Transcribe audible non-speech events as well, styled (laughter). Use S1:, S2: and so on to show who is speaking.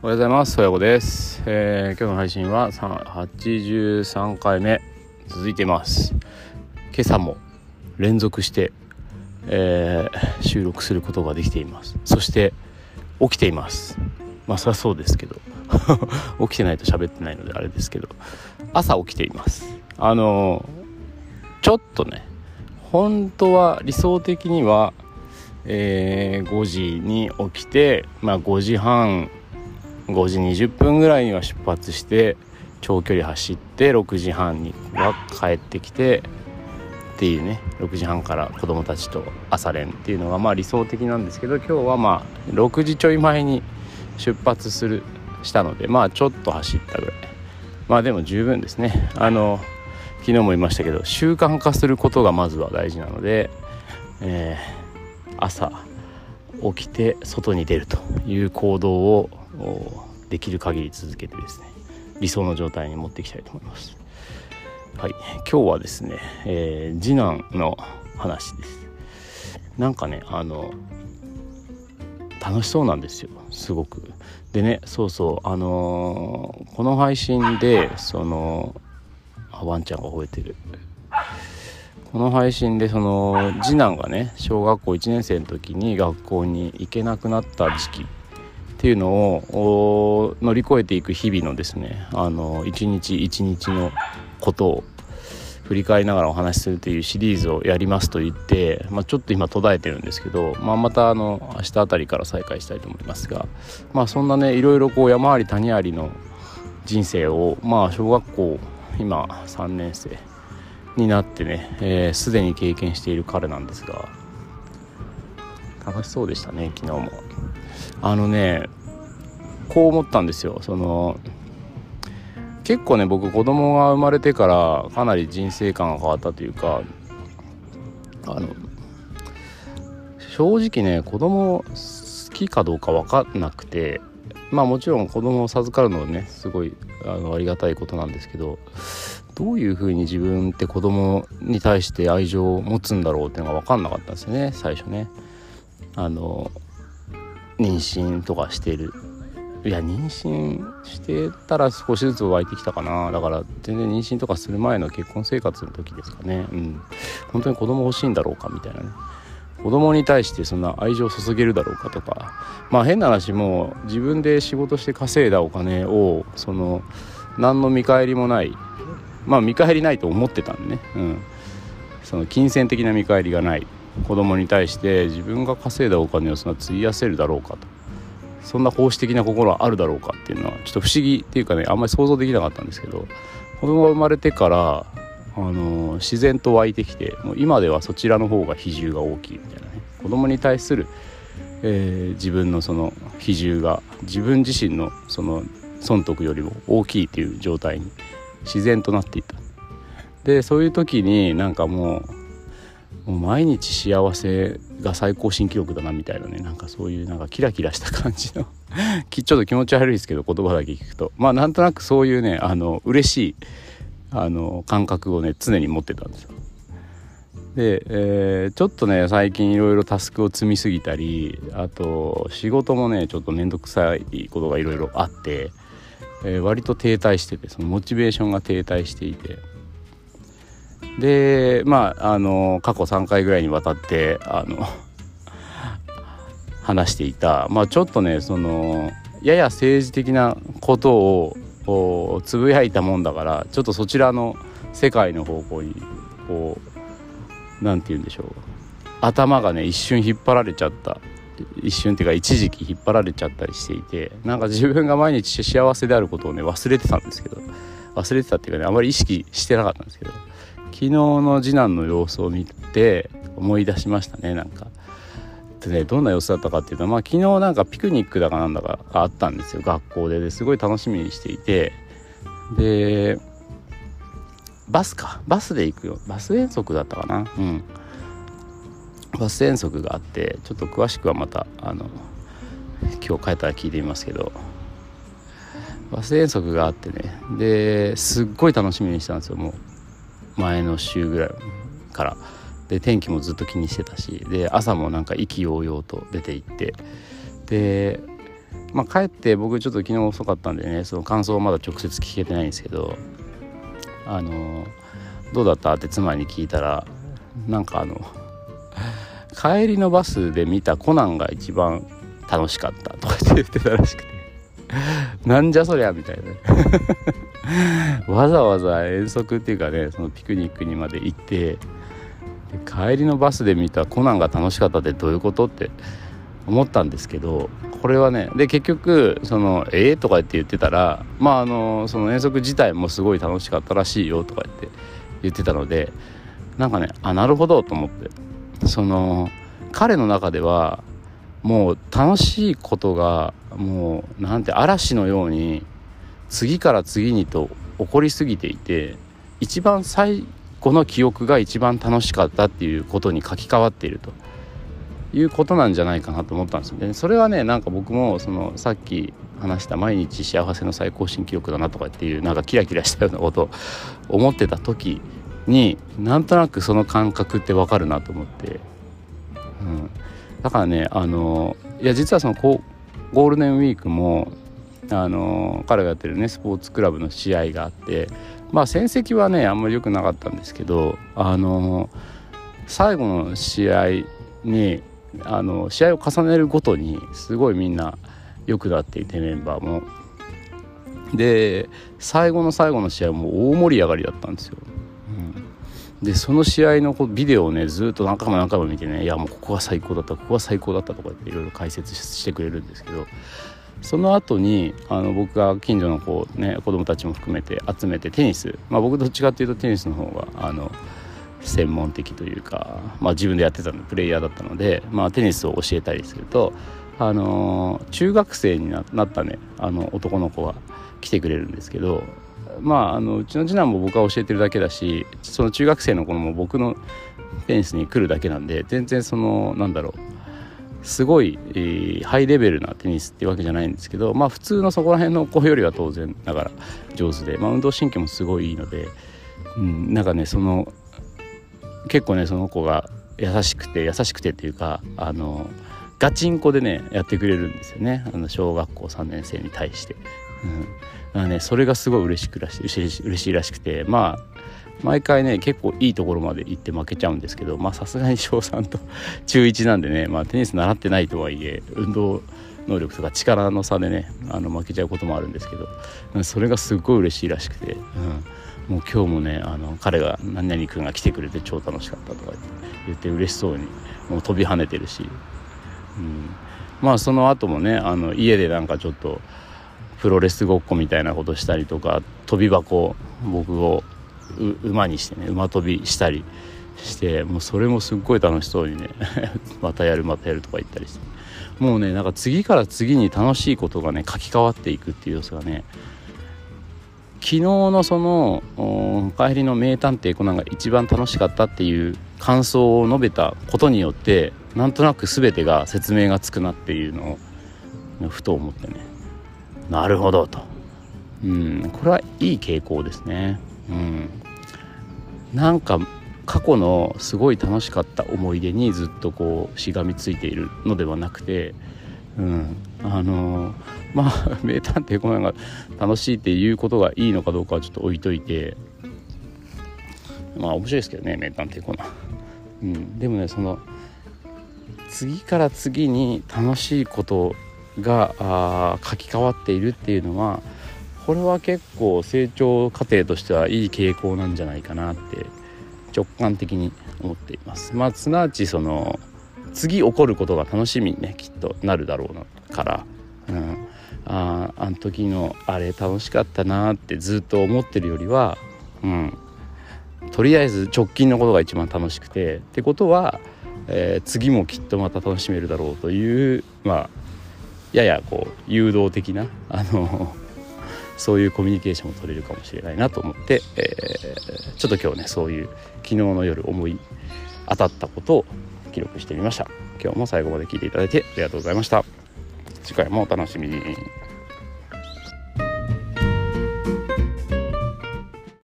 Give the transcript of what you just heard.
S1: おはようございます。親子です、えー、今日の配信は83回目続いています。今朝も連続して、えー、収録することができています。そして起きています。まあそりゃそうですけど (laughs) 起きてないと喋ってないのであれですけど朝起きています。あのちょっとね本当は理想的にはえー、5時に起きて、まあ、5時半5時20分ぐらいには出発して長距離走って6時半には帰ってきてっていうね6時半から子供たちと朝練っていうのがまあ理想的なんですけど今日はまあ6時ちょい前に出発するしたのでまあちょっと走ったぐらい。まあでも十分ですね。あの昨日も言いましたけど習慣化することがまずは大事なので、えー、朝起きて外に出るという行動をできる限り続けてですね理想の状態に持っていきたいと思います。はい、今日はですね、えー、次男の話です。なんかねあの楽しそうなんですよすごく。でねそうそうあのー、この配信でそのあワンちゃんが吠えてるこの配信でその次男がね小学校1年生の時に学校に行けなくなった時期っていうのを乗り越えていく日々のですねあの一日一日のことを振り返りながらお話しするというシリーズをやりますと言って、まあ、ちょっと今途絶えてるんですけど、まあ、またあの明日あたりから再開したいと思いますが、まあ、そんなねいろいろこう山あり谷ありの人生をまあ小学校今3年生になってねすで、ー、に経験している彼なんですが楽しそうでしたね昨日も。あのねこう思ったんですよその結構ね僕子供が生まれてからかなり人生観が変わったというかあの正直ね子供好きかどうか分かんなくてまあもちろん子供を授かるのはねすごいあのありがたいことなんですけどどういうふうに自分って子供に対して愛情を持つんだろうっていうのが分かんなかったんですよね最初ね。あの妊娠とかしてる。いや妊娠してたら少しずつ湧いてきたかな。だから全然妊娠とかする前の結婚生活の時ですかね。うん。本当に子供欲しいんだろうかみたいなね。子供に対してそんな愛情を注げるだろうかとか。まあ変な話も自分で仕事して稼いだお金をその何の見返りもない。まあ見返りないと思ってたんでね、うん、その金銭的な見返りがない。子供に対して自分が稼いだお金をそんな費やせるだろうかと。そんな奉仕的な心はあるだろうかっていうのはちょっと不思議っていうかねあんまり想像できなかったんですけど子供が生まれてからあの自然と湧いてきてもう今ではそちらの方が比重が大きいみたいなね。子供に対する、えー、自分のその比重が自分自身のその損得よりも大きいっていう状態に自然となっていった。でそういう時になんかもうもう毎日幸せが最高新記録だなみたいなねなんかそういうなんかキラキラした感じの (laughs) ちょっと気持ち悪いですけど言葉だけ聞くとまあなんとなくそういうねあの嬉しいあの感覚をね常に持ってたんですよ。で、えー、ちょっとね最近いろいろタスクを積みすぎたりあと仕事もねちょっと面倒くさいことがいろいろあって、えー、割と停滞しててそのモチベーションが停滞していてでまああの過去3回ぐらいにわたってあの (laughs) 話していた、まあ、ちょっとねそのやや政治的なことをつぶやいたもんだからちょっとそちらの世界の方向にこう何て言うんでしょう。頭がね一瞬引っ張られちゃった。一瞬っていうか一時期引っ張られちゃったりしていてなんか自分が毎日幸せであることをね忘れてたんですけど。忘れてたっていうかねあまり意識してなかったんですけど。昨日の次男の様子を見て思い出しましたねなんか。でねどんな様子だったかっていうとまあ昨日なんかピクニックだかなんだかあったんですよ学校で。ですごい楽しみにしていて。でバスか。バスで行くよ。バス遠足だったかな。うん。バス遠足があってちょっと詳しくはまたあの今日帰ったら聞いてみますけど。バス遠足があってね。ですっごい楽しみにしたんですよもう。前の週ぐらいから。で天気もずっと気にしてたし。で朝もなんか意気揚々と出て行って。でまあ帰って僕ちょっと昨日遅かったんでねその感想をまだ直接聞けてないんですけどあのどうだった？って妻に聞いたらなんかあの帰りのバスで見たコナンが一番楽しかったとかって言ってたらしくて。なんじゃそりゃみたいな (laughs) わざわざ遠足っていうかねそのピクニックにまで行って帰りのバスで見たコナンが楽しかったってどういうことって思ったんですけどこれはねで結局その「ええー、とかって言ってたらまああのその遠足自体もすごい楽しかったらしいよとか言って言ってたのでなんかねあなるほどと思って。その彼の中ではもう楽しいことがもうなんて嵐のように次から次にと起こりすぎていて一番最後の記憶が一番楽しかったっていうことに書き換わっていると。いうことなんじゃないかなと思ったんですよね。それはねなんか僕もそのさっき話した毎日幸せの最高新記録だなとかっていうなんかキラキラしたようなことを思ってた時になんとなくその感覚ってわかるなと思って、うん、だからねあのいや実はそのゴールデンウィークもあの彼がやってるねスポーツクラブの試合があってまあ戦績はねあんまり良くなかったんですけどあの最後の試合にあの試合を重ねるごとにすごいみんな良くなっていてメンバーも。で最後の最後の試合も大盛り上がりだったんですよ。うん、でその試合のビデオをねずっと何回も何回も見てねいやもうここが最高だったここが最高だったとかっていろいろ解説してくれるんですけどその後にあの僕が近所の子,、ね、子供たちも含めて集めてテニス、まあ、僕どっちかっていうとテニスの方があの専門的というか、まあ、自分でやってたのプレイヤーだったので、まあ、テニスを教えたりすると、あの中学生になったねあの男の子が来てくれるんですけど、まあ、あのうちの次男も僕は教えてるだけだしその中学生の子も僕のテニスに来るだけなんで全然そのなんだろうすごい、えー、ハイレベルなテニスっていうわけじゃないんですけどまあ普通のそこら辺の子よりは当然ながら上手で、まあ、運動神経もすごいいいので、うん、なんかねその結構ねその子が優しくて優しくてっていうかあのガチンコでねやってくれるんですよねあの小学校3年生に対して。うん、ねそれがすごい嬉しくらし嬉しいらしくてまあ毎回ね結構いいところまで行って負けちゃうんですけどまあさすがに小3と (laughs) 中1なんでね、まあ、テニス習ってないとはいえ運動能力とか力の差でねあの負けちゃうこともあるんですけどそれがすっごい嬉しいらしくて、うん、もう今日もねあの彼が何々君が来てくれて超楽しかったとか言って嬉しそうにもう飛び跳ねてるし、うん、まあその後もねあの家でなんかちょっとプロレスごっこみたいなことしたりとか飛び箱僕を馬にしてね馬跳びしたりしてもうそれもすっごい楽しそうにね (laughs) またやるまたやるとか言ったりして。もうねなんか次から次に楽しいことがね書き換わっていくっていう様子がね昨日のその帰りの名探偵コナンが一番楽しかったっていう感想を述べたことによってなんとなく全てが説明がつくなっていうのをふと思ってね。なるほどと。うんこれはいい傾向ですね。うん。なんか過去のすごい楽しかった思い出にずっとこうしがみついているのではなくて、うん、あのまあ (laughs) 名探偵コナンが楽しいっていうことがいいのかどうかはちょっと置いといてまあ面白いですけどね名探偵コナン。うん、でもねその次から次に楽しいことがあ書き換わっているっていうのはこれは結構成長過程としてはいい傾向なんじゃないかなって直感的に思っています。まあ、すなわちその次起こることが楽しみにねきっとなるだろうから、うん、ああの時のあれ楽しかったなってずっと思ってるよりは、うん、とりあえず直近のことが一番楽しくてってことは、えー、次もきっとまた楽しめるだろうというまあややこう誘導的なあのそういうコミュニケーションを取れるかもしれないなと思って、えー、ちょっと今日ねそういう昨日の夜思い当たったことを記録してみました。今日も最後まで聞いていただいてありがとうございました。次回もお楽しみに。